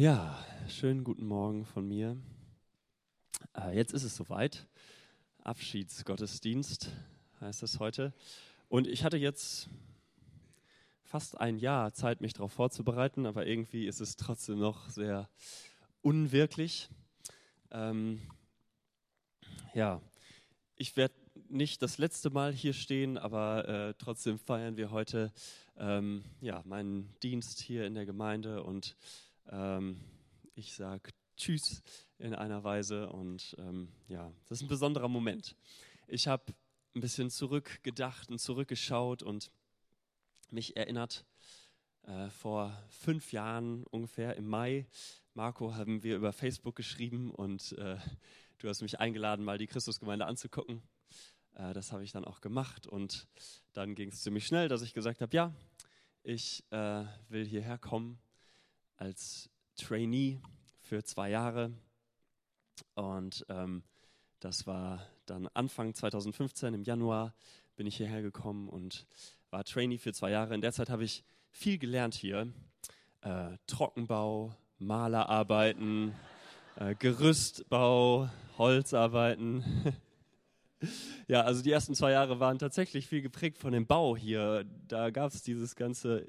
Ja, schönen guten Morgen von mir. Äh, jetzt ist es soweit. Abschiedsgottesdienst heißt es heute. Und ich hatte jetzt fast ein Jahr Zeit, mich darauf vorzubereiten, aber irgendwie ist es trotzdem noch sehr unwirklich. Ähm, ja, ich werde nicht das letzte Mal hier stehen, aber äh, trotzdem feiern wir heute ähm, ja, meinen Dienst hier in der Gemeinde und ähm, ich sage Tschüss in einer Weise und ähm, ja, das ist ein besonderer Moment. Ich habe ein bisschen zurückgedacht und zurückgeschaut und mich erinnert, äh, vor fünf Jahren ungefähr im Mai, Marco, haben wir über Facebook geschrieben und äh, du hast mich eingeladen, mal die Christusgemeinde anzugucken. Äh, das habe ich dann auch gemacht und dann ging es ziemlich schnell, dass ich gesagt habe, ja, ich äh, will hierher kommen als Trainee für zwei Jahre. Und ähm, das war dann Anfang 2015, im Januar bin ich hierher gekommen und war Trainee für zwei Jahre. In der Zeit habe ich viel gelernt hier. Äh, Trockenbau, Malerarbeiten, äh, Gerüstbau, Holzarbeiten. Ja, also die ersten zwei Jahre waren tatsächlich viel geprägt von dem Bau hier. Da gab es diese ganze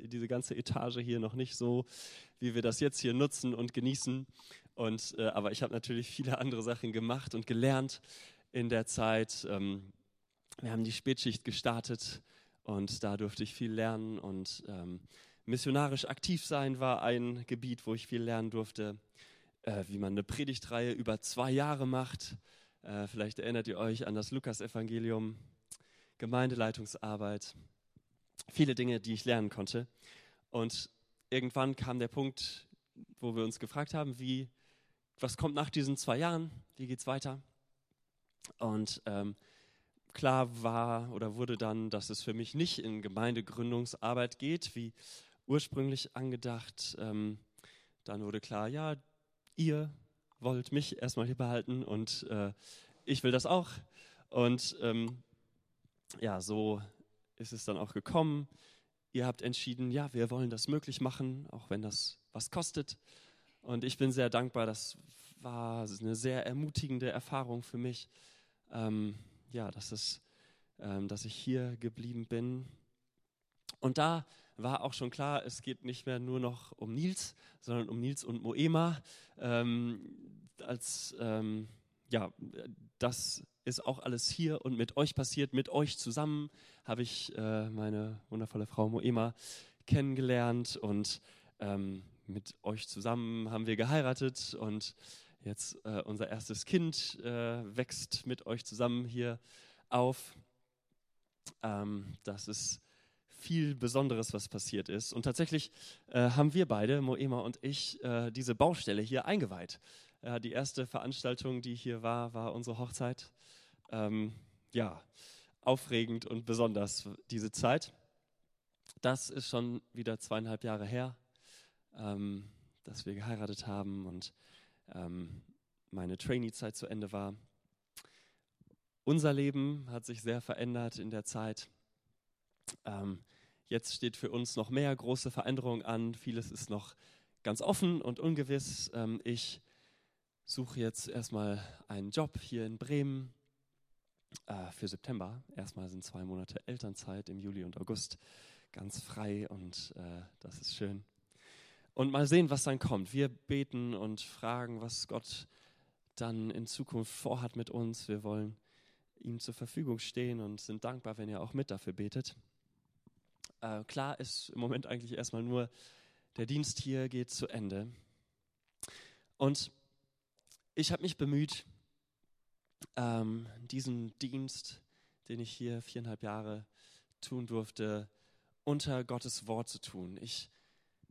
Etage hier noch nicht so, wie wir das jetzt hier nutzen und genießen. Und, äh, aber ich habe natürlich viele andere Sachen gemacht und gelernt in der Zeit. Ähm, wir haben die Spätschicht gestartet und da durfte ich viel lernen. Und ähm, missionarisch aktiv sein war ein Gebiet, wo ich viel lernen durfte, äh, wie man eine Predigtreihe über zwei Jahre macht äh, vielleicht erinnert ihr euch an das Lukas-Evangelium, Gemeindeleitungsarbeit, viele Dinge, die ich lernen konnte. Und irgendwann kam der Punkt, wo wir uns gefragt haben, wie, was kommt nach diesen zwei Jahren, wie geht es weiter? Und ähm, klar war oder wurde dann, dass es für mich nicht in Gemeindegründungsarbeit geht, wie ursprünglich angedacht. Ähm, dann wurde klar, ja, ihr wollt mich erstmal hier behalten und äh, ich will das auch. Und ähm, ja, so ist es dann auch gekommen. Ihr habt entschieden, ja, wir wollen das möglich machen, auch wenn das was kostet. Und ich bin sehr dankbar. Das war eine sehr ermutigende Erfahrung für mich. Ähm, ja, dass, es, ähm, dass ich hier geblieben bin. Und da war auch schon klar, es geht nicht mehr nur noch um Nils, sondern um Nils und Moema. Ähm, als, ähm, ja, das ist auch alles hier und mit euch passiert. Mit euch zusammen habe ich äh, meine wundervolle Frau Moema kennengelernt und ähm, mit euch zusammen haben wir geheiratet und jetzt äh, unser erstes Kind äh, wächst mit euch zusammen hier auf. Ähm, das ist viel Besonderes, was passiert ist. Und tatsächlich äh, haben wir beide, Moema und ich, äh, diese Baustelle hier eingeweiht. Äh, die erste Veranstaltung, die hier war, war unsere Hochzeit. Ähm, ja, aufregend und besonders diese Zeit. Das ist schon wieder zweieinhalb Jahre her, ähm, dass wir geheiratet haben und ähm, meine Trainee-Zeit zu Ende war. Unser Leben hat sich sehr verändert in der Zeit. Ähm, jetzt steht für uns noch mehr große Veränderungen an. Vieles ist noch ganz offen und ungewiss. Ähm, ich suche jetzt erstmal einen Job hier in Bremen äh, für September. Erstmal sind zwei Monate Elternzeit im Juli und August ganz frei und äh, das ist schön. Und mal sehen, was dann kommt. Wir beten und fragen, was Gott dann in Zukunft vorhat mit uns. Wir wollen ihm zur Verfügung stehen und sind dankbar, wenn ihr auch mit dafür betet. Äh, klar ist im Moment eigentlich erstmal nur, der Dienst hier geht zu Ende. Und ich habe mich bemüht, ähm, diesen Dienst, den ich hier viereinhalb Jahre tun durfte, unter Gottes Wort zu tun. Ich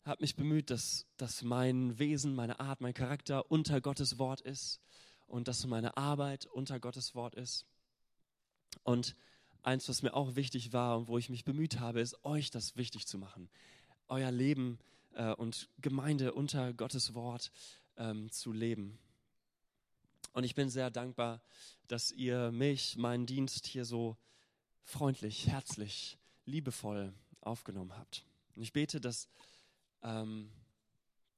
habe mich bemüht, dass, dass mein Wesen, meine Art, mein Charakter unter Gottes Wort ist und dass meine Arbeit unter Gottes Wort ist. Und eins, was mir auch wichtig war und wo ich mich bemüht habe, ist, euch das wichtig zu machen. Euer Leben äh, und Gemeinde unter Gottes Wort ähm, zu leben. Und ich bin sehr dankbar, dass ihr mich, meinen Dienst hier so freundlich, herzlich, liebevoll aufgenommen habt. Und ich bete, dass, ähm,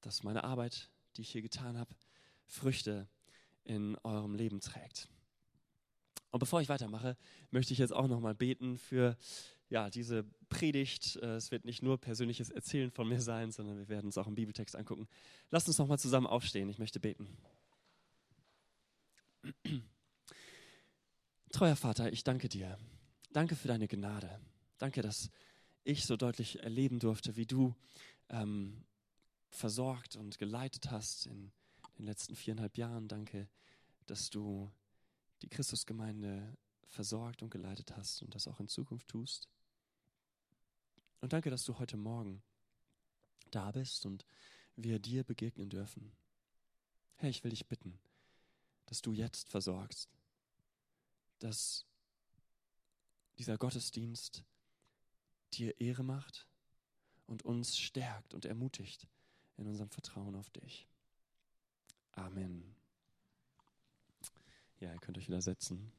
dass meine Arbeit, die ich hier getan habe, Früchte in eurem Leben trägt. Und bevor ich weitermache, möchte ich jetzt auch nochmal beten für ja, diese Predigt. Äh, es wird nicht nur persönliches Erzählen von mir sein, sondern wir werden uns auch im Bibeltext angucken. Lasst uns nochmal zusammen aufstehen. Ich möchte beten. Treuer Vater, ich danke dir. Danke für deine Gnade. Danke, dass ich so deutlich erleben durfte, wie du ähm, versorgt und geleitet hast in den letzten viereinhalb Jahren. Danke, dass du die Christusgemeinde versorgt und geleitet hast und das auch in Zukunft tust. Und danke, dass du heute Morgen da bist und wir dir begegnen dürfen. Herr, ich will dich bitten, dass du jetzt versorgst, dass dieser Gottesdienst dir Ehre macht und uns stärkt und ermutigt in unserem Vertrauen auf dich. Amen. Ja, ihr könnt euch wieder setzen.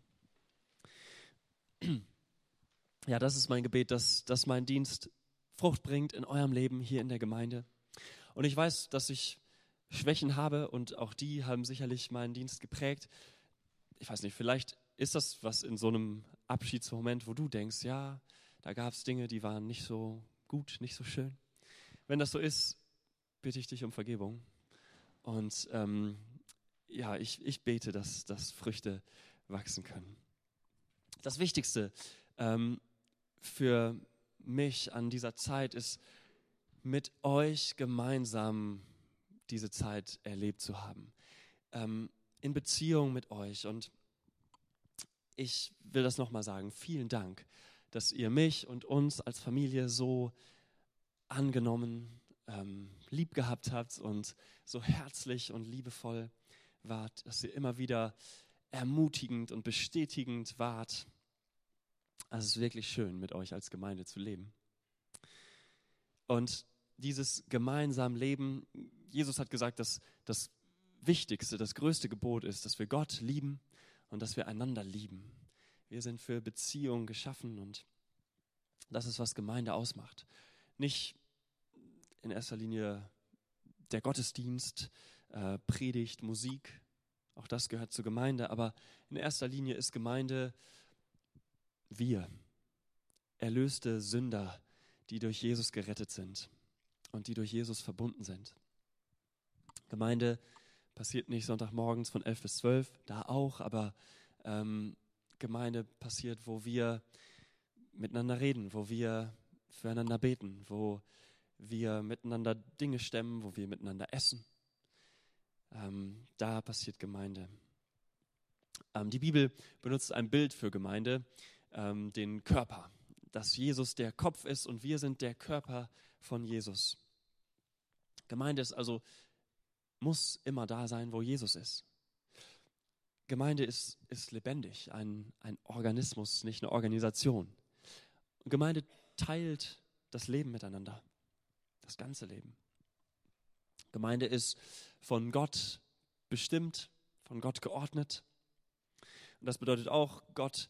Ja, das ist mein Gebet, dass, dass mein Dienst Frucht bringt in eurem Leben hier in der Gemeinde. Und ich weiß, dass ich Schwächen habe und auch die haben sicherlich meinen Dienst geprägt. Ich weiß nicht, vielleicht ist das was in so einem Abschiedsmoment, wo du denkst, ja, da gab es Dinge, die waren nicht so gut, nicht so schön. Wenn das so ist, bitte ich dich um Vergebung. Und ähm, ja, ich, ich bete, dass, dass Früchte wachsen können. Das Wichtigste ähm, für mich an dieser Zeit ist, mit euch gemeinsam diese Zeit erlebt zu haben. Ähm, in Beziehung mit euch. Und ich will das nochmal sagen. Vielen Dank, dass ihr mich und uns als Familie so angenommen, ähm, lieb gehabt habt und so herzlich und liebevoll wart, dass ihr immer wieder ermutigend und bestätigend wart. Also es ist wirklich schön, mit euch als Gemeinde zu leben. Und dieses gemeinsame Leben, Jesus hat gesagt, dass das Wichtigste, das größte Gebot ist, dass wir Gott lieben und dass wir einander lieben. Wir sind für Beziehungen geschaffen und das ist, was Gemeinde ausmacht. Nicht in erster Linie der Gottesdienst, äh, Predigt, Musik, auch das gehört zur Gemeinde, aber in erster Linie ist Gemeinde wir, erlöste Sünder, die durch Jesus gerettet sind und die durch Jesus verbunden sind. Gemeinde passiert nicht Sonntagmorgens von 11 bis 12, da auch, aber ähm, Gemeinde passiert, wo wir miteinander reden, wo wir füreinander beten, wo wir miteinander Dinge stemmen, wo wir miteinander essen. Ähm, da passiert Gemeinde. Ähm, die Bibel benutzt ein Bild für Gemeinde, ähm, den Körper, dass Jesus der Kopf ist und wir sind der Körper von Jesus. Gemeinde ist also, muss immer da sein, wo Jesus ist. Gemeinde ist, ist lebendig, ein, ein Organismus, nicht eine Organisation. Gemeinde teilt das Leben miteinander, das ganze Leben. Gemeinde ist von Gott bestimmt, von Gott geordnet. Und das bedeutet auch, Gott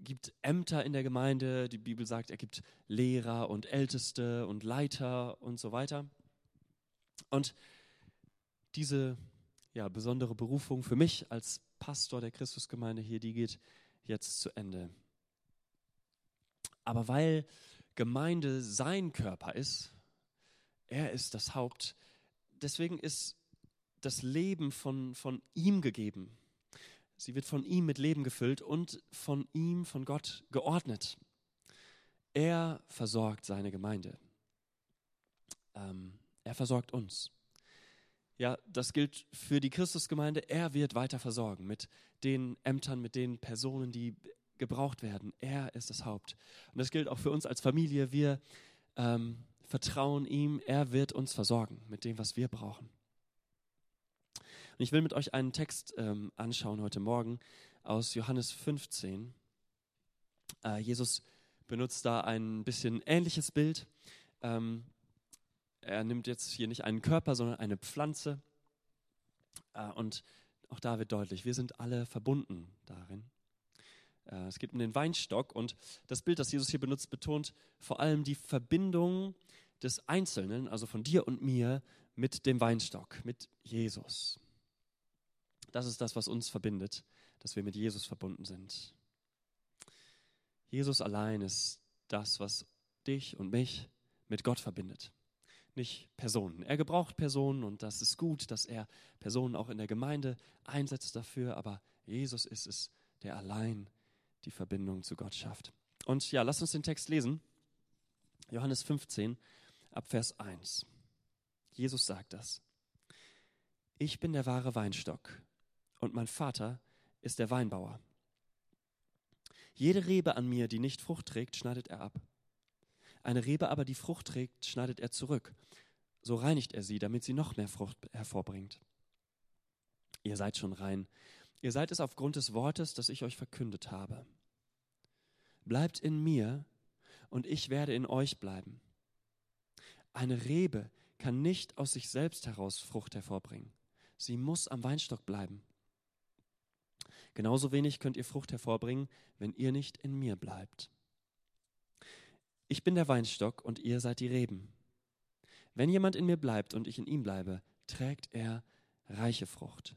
gibt Ämter in der Gemeinde. Die Bibel sagt, er gibt Lehrer und Älteste und Leiter und so weiter. Und diese ja, besondere Berufung für mich als Pastor der Christusgemeinde hier, die geht jetzt zu Ende. Aber weil Gemeinde sein Körper ist, er ist das Haupt, deswegen ist das Leben von, von ihm gegeben. Sie wird von ihm mit Leben gefüllt und von ihm, von Gott geordnet. Er versorgt seine Gemeinde. Ähm, er versorgt uns. Ja, das gilt für die Christusgemeinde. Er wird weiter versorgen mit den Ämtern, mit den Personen, die gebraucht werden. Er ist das Haupt. Und das gilt auch für uns als Familie. Wir ähm, vertrauen ihm. Er wird uns versorgen mit dem, was wir brauchen. Und ich will mit euch einen Text ähm, anschauen heute Morgen aus Johannes 15. Äh, Jesus benutzt da ein bisschen ähnliches Bild. Ähm, er nimmt jetzt hier nicht einen Körper, sondern eine Pflanze. Äh, und auch da wird deutlich, wir sind alle verbunden darin. Äh, es geht um den Weinstock und das Bild, das Jesus hier benutzt, betont vor allem die Verbindung des Einzelnen, also von dir und mir, mit dem Weinstock, mit Jesus. Das ist das, was uns verbindet, dass wir mit Jesus verbunden sind. Jesus allein ist das, was dich und mich mit Gott verbindet, nicht Personen. Er gebraucht Personen und das ist gut, dass er Personen auch in der Gemeinde einsetzt dafür, aber Jesus ist es, der allein die Verbindung zu Gott schafft. Und ja, lass uns den Text lesen. Johannes 15 ab Vers 1. Jesus sagt das. Ich bin der wahre Weinstock und mein Vater ist der Weinbauer. Jede Rebe an mir, die nicht Frucht trägt, schneidet er ab. Eine Rebe aber, die Frucht trägt, schneidet er zurück. So reinigt er sie, damit sie noch mehr Frucht hervorbringt. Ihr seid schon rein. Ihr seid es aufgrund des Wortes, das ich euch verkündet habe. Bleibt in mir und ich werde in euch bleiben. Eine Rebe kann nicht aus sich selbst heraus Frucht hervorbringen. Sie muss am Weinstock bleiben. Genauso wenig könnt ihr Frucht hervorbringen, wenn ihr nicht in mir bleibt. Ich bin der Weinstock und ihr seid die Reben. Wenn jemand in mir bleibt und ich in ihm bleibe, trägt er reiche Frucht.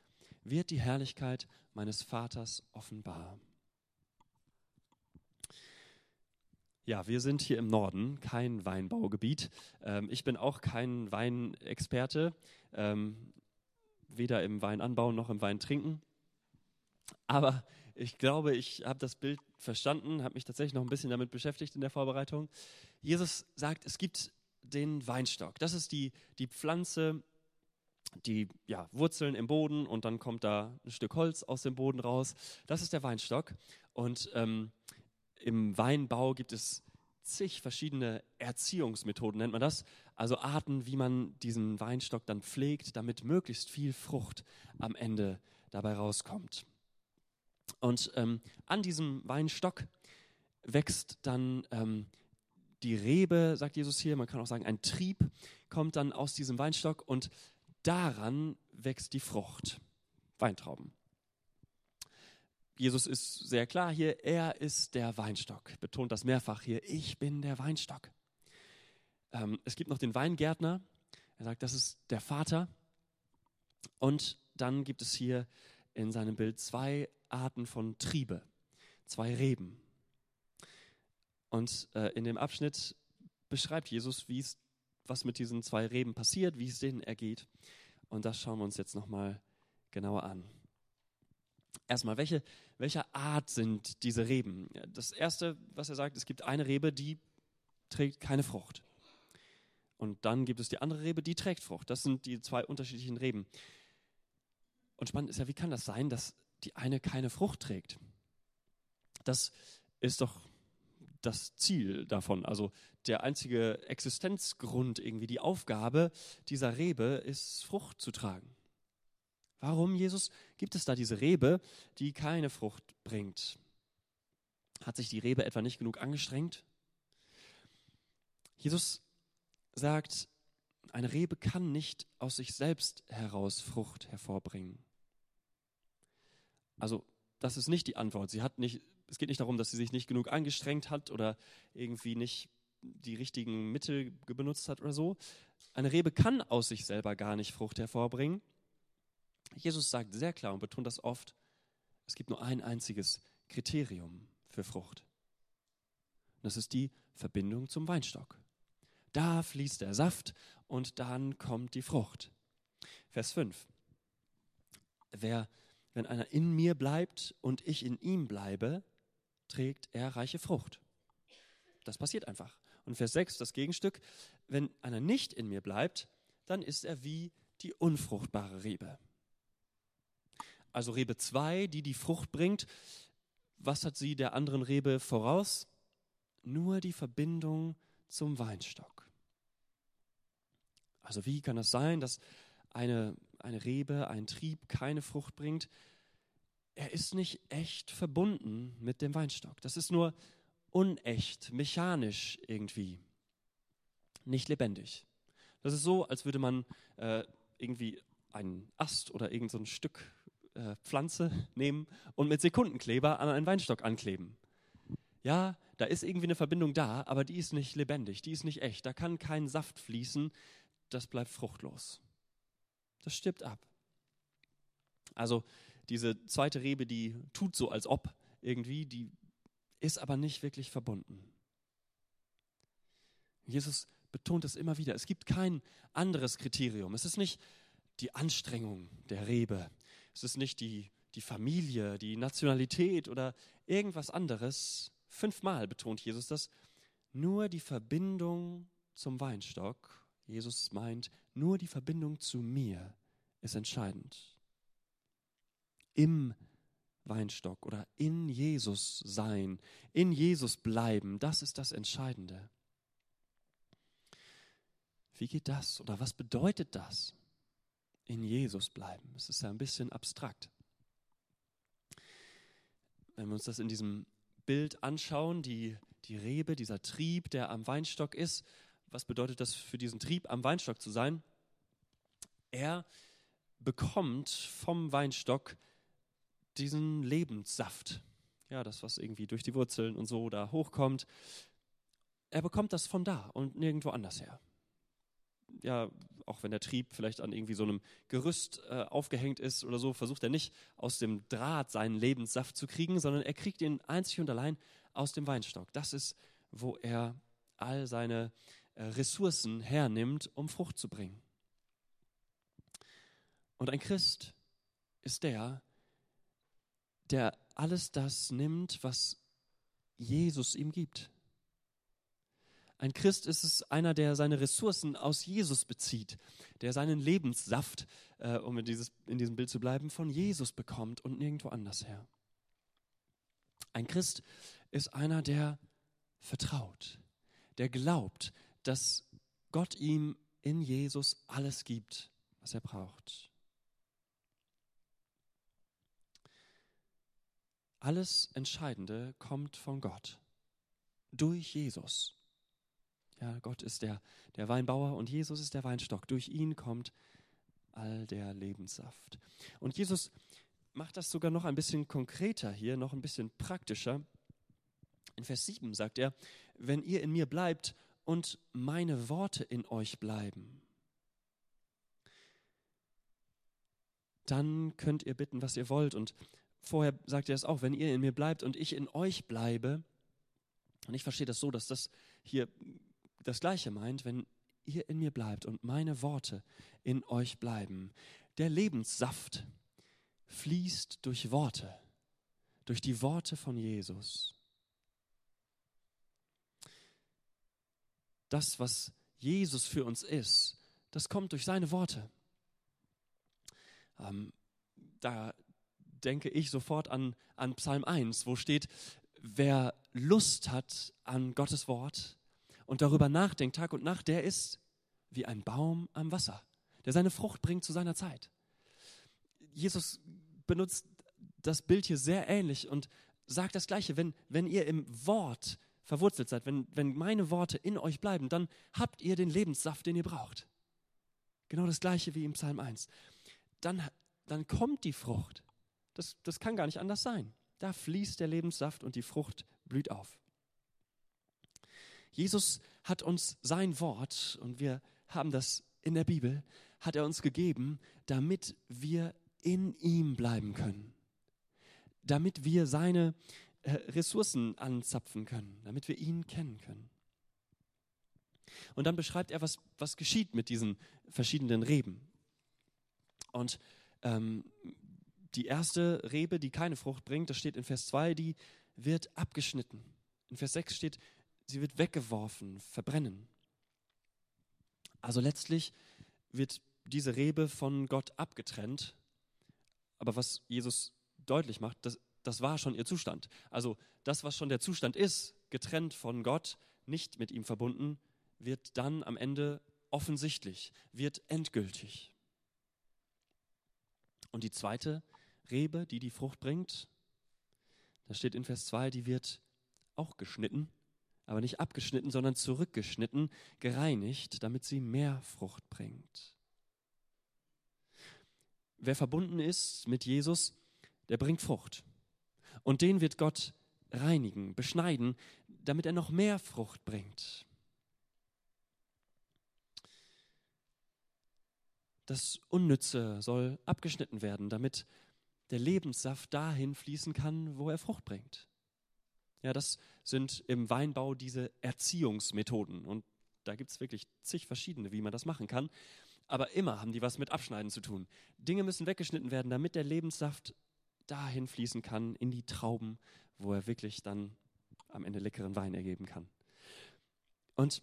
wird die Herrlichkeit meines Vaters offenbar. Ja, wir sind hier im Norden, kein Weinbaugebiet. Ähm, ich bin auch kein Weinexperte, ähm, weder im Weinanbau noch im Weintrinken. Aber ich glaube, ich habe das Bild verstanden, habe mich tatsächlich noch ein bisschen damit beschäftigt in der Vorbereitung. Jesus sagt, es gibt den Weinstock. Das ist die, die Pflanze, die ja, Wurzeln im Boden und dann kommt da ein Stück Holz aus dem Boden raus. Das ist der Weinstock. Und ähm, im Weinbau gibt es zig verschiedene Erziehungsmethoden, nennt man das. Also Arten, wie man diesen Weinstock dann pflegt, damit möglichst viel Frucht am Ende dabei rauskommt. Und ähm, an diesem Weinstock wächst dann ähm, die Rebe, sagt Jesus hier, man kann auch sagen, ein Trieb kommt dann aus diesem Weinstock und daran wächst die Frucht, Weintrauben. Jesus ist sehr klar hier, er ist der Weinstock, betont das mehrfach hier, ich bin der Weinstock. Ähm, es gibt noch den Weingärtner, er sagt, das ist der Vater. Und dann gibt es hier in seinem Bild zwei Arten von Triebe, zwei Reben. Und äh, in dem Abschnitt beschreibt Jesus, wie es, was mit diesen zwei Reben passiert, wie es denen ergeht. Und das schauen wir uns jetzt nochmal genauer an. Erstmal, welche, welche Art sind diese Reben? Das erste, was er sagt, es gibt eine Rebe, die trägt keine Frucht. Und dann gibt es die andere Rebe, die trägt Frucht. Das sind die zwei unterschiedlichen Reben. Und spannend ist ja, wie kann das sein, dass die eine keine Frucht trägt? Das ist doch das Ziel davon. Also der einzige Existenzgrund, irgendwie die Aufgabe dieser Rebe ist, Frucht zu tragen. Warum, Jesus, gibt es da diese Rebe, die keine Frucht bringt? Hat sich die Rebe etwa nicht genug angestrengt? Jesus sagt, eine Rebe kann nicht aus sich selbst heraus Frucht hervorbringen. Also, das ist nicht die Antwort. Sie hat nicht es geht nicht darum, dass sie sich nicht genug angestrengt hat oder irgendwie nicht die richtigen Mittel benutzt hat oder so. Eine Rebe kann aus sich selber gar nicht Frucht hervorbringen. Jesus sagt sehr klar und betont das oft, es gibt nur ein einziges Kriterium für Frucht. Und das ist die Verbindung zum Weinstock. Da fließt der Saft und dann kommt die Frucht. Vers 5. Wer, wenn einer in mir bleibt und ich in ihm bleibe, trägt er reiche Frucht. Das passiert einfach. Und Vers 6, das Gegenstück, wenn einer nicht in mir bleibt, dann ist er wie die unfruchtbare Rebe. Also Rebe 2, die die Frucht bringt, was hat sie der anderen Rebe voraus? Nur die Verbindung zum Weinstock. Also wie kann es das sein, dass eine eine Rebe, ein Trieb keine Frucht bringt, er ist nicht echt verbunden mit dem Weinstock. Das ist nur unecht, mechanisch irgendwie, nicht lebendig. Das ist so, als würde man äh, irgendwie einen Ast oder irgendein so Stück äh, Pflanze nehmen und mit Sekundenkleber an einen Weinstock ankleben. Ja, da ist irgendwie eine Verbindung da, aber die ist nicht lebendig, die ist nicht echt. Da kann kein Saft fließen, das bleibt fruchtlos. Das stirbt ab. Also diese zweite Rebe, die tut so, als ob irgendwie, die ist aber nicht wirklich verbunden. Jesus betont es immer wieder. Es gibt kein anderes Kriterium. Es ist nicht die Anstrengung der Rebe. Es ist nicht die, die Familie, die Nationalität oder irgendwas anderes. Fünfmal betont Jesus das. Nur die Verbindung zum Weinstock. Jesus meint, nur die Verbindung zu mir ist entscheidend im Weinstock oder in Jesus sein, in Jesus bleiben, das ist das Entscheidende. Wie geht das oder was bedeutet das? In Jesus bleiben. Es ist ja ein bisschen abstrakt. Wenn wir uns das in diesem Bild anschauen, die, die Rebe, dieser Trieb, der am Weinstock ist, was bedeutet das für diesen Trieb, am Weinstock zu sein? Er bekommt vom Weinstock diesen Lebenssaft, ja, das, was irgendwie durch die Wurzeln und so da hochkommt, er bekommt das von da und nirgendwo anders her. Ja, auch wenn der Trieb vielleicht an irgendwie so einem Gerüst äh, aufgehängt ist oder so, versucht er nicht aus dem Draht seinen Lebenssaft zu kriegen, sondern er kriegt ihn einzig und allein aus dem Weinstock. Das ist, wo er all seine äh, Ressourcen hernimmt, um Frucht zu bringen. Und ein Christ ist der, der alles das nimmt, was Jesus ihm gibt. Ein Christ ist es einer, der seine Ressourcen aus Jesus bezieht, der seinen Lebenssaft, äh, um in, dieses, in diesem Bild zu bleiben, von Jesus bekommt und nirgendwo anders her. Ein Christ ist einer, der vertraut, der glaubt, dass Gott ihm in Jesus alles gibt, was er braucht. Alles Entscheidende kommt von Gott. Durch Jesus. Ja, Gott ist der, der Weinbauer und Jesus ist der Weinstock. Durch ihn kommt all der Lebenssaft. Und Jesus macht das sogar noch ein bisschen konkreter hier, noch ein bisschen praktischer. In Vers 7 sagt er, wenn ihr in mir bleibt und meine Worte in euch bleiben, dann könnt ihr bitten, was ihr wollt und vorher sagt er es auch, wenn ihr in mir bleibt und ich in euch bleibe, und ich verstehe das so, dass das hier das Gleiche meint, wenn ihr in mir bleibt und meine Worte in euch bleiben. Der Lebenssaft fließt durch Worte, durch die Worte von Jesus. Das, was Jesus für uns ist, das kommt durch seine Worte. Ähm, da denke ich sofort an, an Psalm 1, wo steht, wer Lust hat an Gottes Wort und darüber nachdenkt Tag und Nacht, der ist wie ein Baum am Wasser, der seine Frucht bringt zu seiner Zeit. Jesus benutzt das Bild hier sehr ähnlich und sagt das Gleiche, wenn, wenn ihr im Wort verwurzelt seid, wenn, wenn meine Worte in euch bleiben, dann habt ihr den Lebenssaft, den ihr braucht. Genau das Gleiche wie im Psalm 1. Dann, dann kommt die Frucht. Das, das kann gar nicht anders sein. Da fließt der Lebenssaft und die Frucht blüht auf. Jesus hat uns sein Wort, und wir haben das in der Bibel, hat er uns gegeben, damit wir in ihm bleiben können. Damit wir seine äh, Ressourcen anzapfen können, damit wir ihn kennen können. Und dann beschreibt er, was, was geschieht mit diesen verschiedenen Reben. Und ähm, die erste Rebe, die keine Frucht bringt, das steht in Vers 2, die wird abgeschnitten. In Vers 6 steht, sie wird weggeworfen, verbrennen. Also letztlich wird diese Rebe von Gott abgetrennt. Aber was Jesus deutlich macht, das, das war schon ihr Zustand. Also das, was schon der Zustand ist, getrennt von Gott, nicht mit ihm verbunden, wird dann am Ende offensichtlich, wird endgültig. Und die zweite Rebe, die die Frucht bringt, da steht in Vers 2, die wird auch geschnitten, aber nicht abgeschnitten, sondern zurückgeschnitten, gereinigt, damit sie mehr Frucht bringt. Wer verbunden ist mit Jesus, der bringt Frucht. Und den wird Gott reinigen, beschneiden, damit er noch mehr Frucht bringt. Das Unnütze soll abgeschnitten werden, damit der Lebenssaft dahin fließen kann, wo er Frucht bringt. Ja, das sind im Weinbau diese Erziehungsmethoden. Und da gibt es wirklich zig verschiedene, wie man das machen kann. Aber immer haben die was mit Abschneiden zu tun. Dinge müssen weggeschnitten werden, damit der Lebenssaft dahin fließen kann, in die Trauben, wo er wirklich dann am Ende leckeren Wein ergeben kann. Und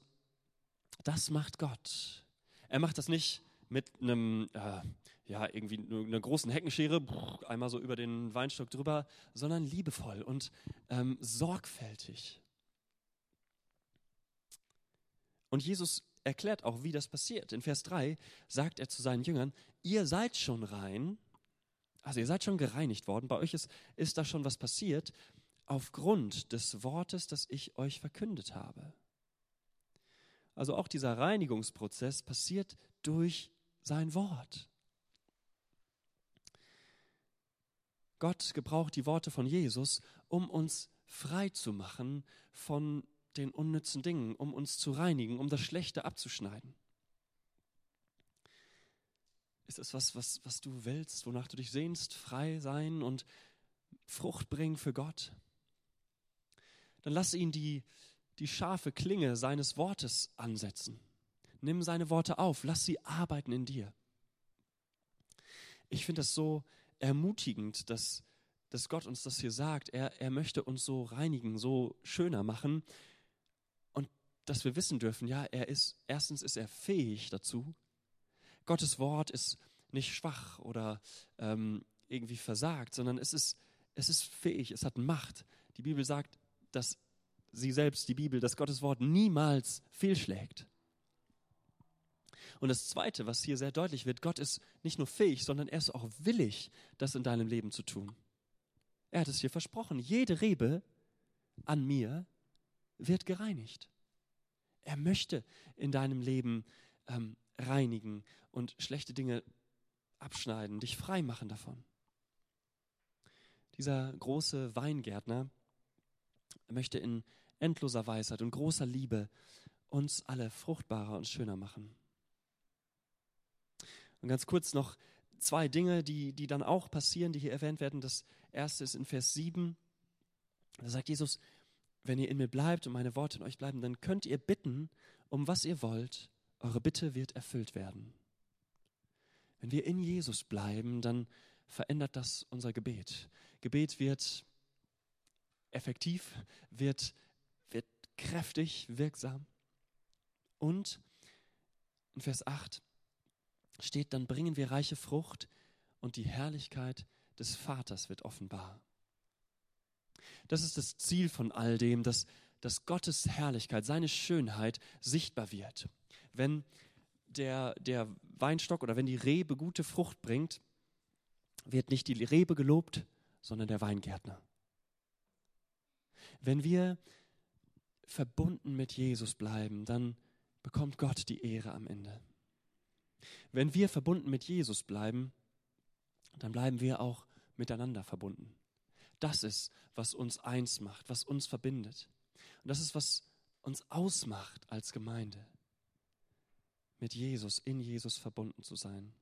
das macht Gott. Er macht das nicht mit einem, äh, ja, irgendwie einer großen Heckenschere, einmal so über den Weinstock drüber, sondern liebevoll und ähm, sorgfältig. Und Jesus erklärt auch, wie das passiert. In Vers 3 sagt er zu seinen Jüngern, ihr seid schon rein, also ihr seid schon gereinigt worden, bei euch ist, ist da schon was passiert, aufgrund des Wortes, das ich euch verkündet habe. Also auch dieser Reinigungsprozess passiert durch sein Wort. Gott gebraucht die Worte von Jesus, um uns frei zu machen von den unnützen Dingen, um uns zu reinigen, um das Schlechte abzuschneiden. Ist es was, was, was du willst, wonach du dich sehnst, frei sein und Frucht bringen für Gott? Dann lass ihn die, die scharfe Klinge seines Wortes ansetzen. Nimm seine Worte auf, lass sie arbeiten in dir. Ich finde das so ermutigend, dass, dass Gott uns das hier sagt. Er, er möchte uns so reinigen, so schöner machen. Und dass wir wissen dürfen, ja, er ist, erstens ist er fähig dazu. Gottes Wort ist nicht schwach oder ähm, irgendwie versagt, sondern es ist, es ist fähig, es hat Macht. Die Bibel sagt, dass sie selbst, die Bibel, dass Gottes Wort niemals fehlschlägt. Und das Zweite, was hier sehr deutlich wird, Gott ist nicht nur fähig, sondern er ist auch willig, das in deinem Leben zu tun. Er hat es hier versprochen, jede Rebe an mir wird gereinigt. Er möchte in deinem Leben ähm, reinigen und schlechte Dinge abschneiden, dich frei machen davon. Dieser große Weingärtner möchte in endloser Weisheit und großer Liebe uns alle fruchtbarer und schöner machen. Und ganz kurz noch zwei Dinge, die, die dann auch passieren, die hier erwähnt werden. Das erste ist in Vers 7. Da sagt Jesus, wenn ihr in mir bleibt und meine Worte in euch bleiben, dann könnt ihr bitten, um was ihr wollt. Eure Bitte wird erfüllt werden. Wenn wir in Jesus bleiben, dann verändert das unser Gebet. Gebet wird effektiv, wird, wird kräftig, wirksam. Und in Vers 8, steht, dann bringen wir reiche Frucht und die Herrlichkeit des Vaters wird offenbar. Das ist das Ziel von all dem, dass, dass Gottes Herrlichkeit, seine Schönheit sichtbar wird. Wenn der, der Weinstock oder wenn die Rebe gute Frucht bringt, wird nicht die Rebe gelobt, sondern der Weingärtner. Wenn wir verbunden mit Jesus bleiben, dann bekommt Gott die Ehre am Ende. Wenn wir verbunden mit Jesus bleiben, dann bleiben wir auch miteinander verbunden. Das ist, was uns eins macht, was uns verbindet. Und das ist, was uns ausmacht als Gemeinde. Mit Jesus, in Jesus verbunden zu sein.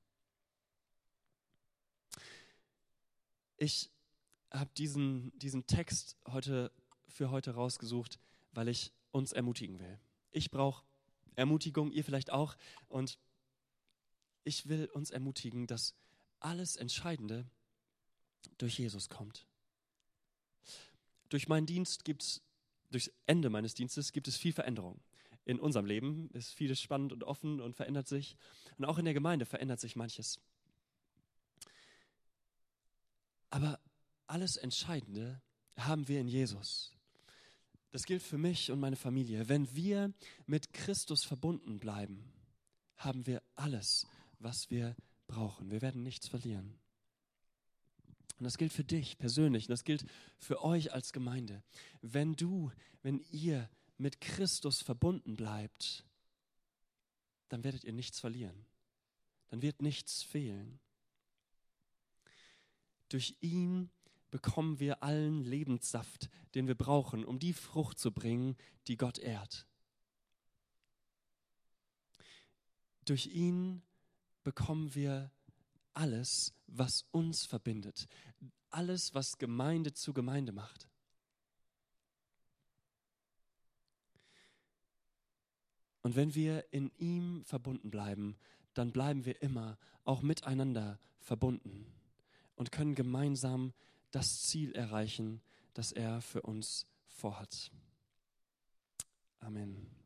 Ich habe diesen, diesen Text heute für heute rausgesucht, weil ich uns ermutigen will. Ich brauche Ermutigung, ihr vielleicht auch. Und ich will uns ermutigen, dass alles Entscheidende durch Jesus kommt. Durch meinen Dienst gibt es, durchs Ende meines Dienstes gibt es viel Veränderung. In unserem Leben ist vieles spannend und offen und verändert sich. Und auch in der Gemeinde verändert sich manches. Aber alles Entscheidende haben wir in Jesus. Das gilt für mich und meine Familie. Wenn wir mit Christus verbunden bleiben, haben wir alles was wir brauchen. Wir werden nichts verlieren. Und das gilt für dich persönlich und das gilt für euch als Gemeinde. Wenn du, wenn ihr mit Christus verbunden bleibt, dann werdet ihr nichts verlieren. Dann wird nichts fehlen. Durch ihn bekommen wir allen Lebenssaft, den wir brauchen, um die Frucht zu bringen, die Gott ehrt. Durch ihn bekommen wir alles, was uns verbindet, alles, was Gemeinde zu Gemeinde macht. Und wenn wir in ihm verbunden bleiben, dann bleiben wir immer auch miteinander verbunden und können gemeinsam das Ziel erreichen, das er für uns vorhat. Amen.